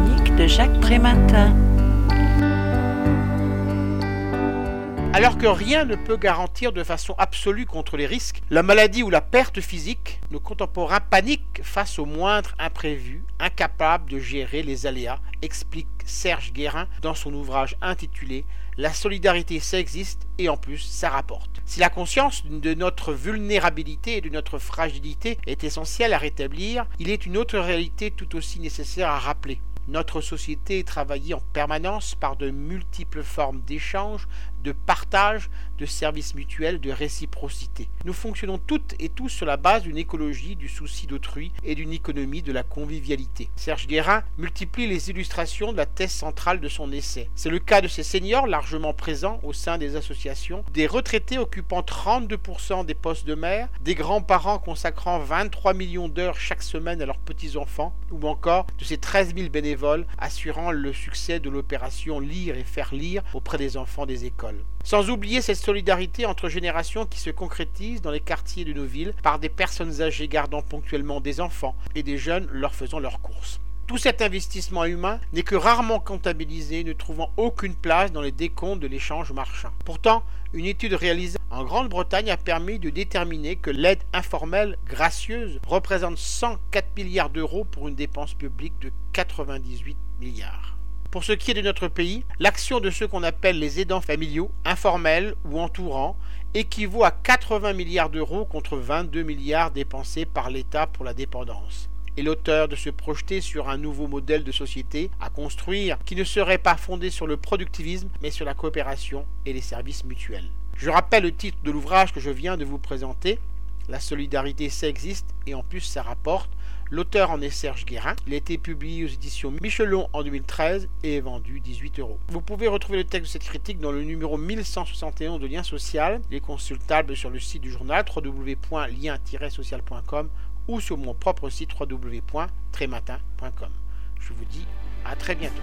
de Jacques Prématin. Alors que rien ne peut garantir de façon absolue contre les risques, la maladie ou la perte physique, nos contemporains paniquent face au moindre imprévu, incapables de gérer les aléas, explique Serge Guérin dans son ouvrage intitulé La solidarité ça existe et en plus ça rapporte. Si la conscience de notre vulnérabilité et de notre fragilité est essentielle à rétablir, il est une autre réalité tout aussi nécessaire à rappeler. Notre société est travaillée en permanence par de multiples formes d'échange, de partage, de services mutuels, de réciprocité. Nous fonctionnons toutes et tous sur la base d'une écologie, du souci d'autrui et d'une économie de la convivialité. Serge Guérin multiplie les illustrations de la thèse centrale de son essai. C'est le cas de ces seniors largement présents au sein des associations, des retraités occupant 32% des postes de maire, des grands-parents consacrant 23 millions d'heures chaque semaine à leurs petits-enfants, ou encore de ces 13 000 bénévoles assurant le succès de l'opération Lire et faire lire auprès des enfants des écoles. Sans oublier cette solidarité entre générations qui se concrétise dans les quartiers de nos villes par des personnes âgées gardant ponctuellement des enfants et des jeunes leur faisant leurs courses. Tout cet investissement humain n'est que rarement comptabilisé, ne trouvant aucune place dans les décomptes de l'échange marchand. Pourtant, une étude réalisée en Grande-Bretagne a permis de déterminer que l'aide informelle gracieuse représente 104 milliards d'euros pour une dépense publique de 98 milliards. Pour ce qui est de notre pays, l'action de ceux qu'on appelle les aidants familiaux, informels ou entourants, équivaut à 80 milliards d'euros contre 22 milliards dépensés par l'État pour la dépendance et l'auteur de se projeter sur un nouveau modèle de société à construire qui ne serait pas fondé sur le productivisme mais sur la coopération et les services mutuels. Je rappelle le titre de l'ouvrage que je viens de vous présenter. La solidarité, ça existe et en plus ça rapporte. L'auteur en est Serge Guérin. Il a été publié aux éditions Michelon en 2013 et est vendu 18 euros. Vous pouvez retrouver le texte de cette critique dans le numéro 1171 de Lien Social. Il est consultable sur le site du journal www.lien-social.com ou sur mon propre site www.trématin.com. Je vous dis à très bientôt.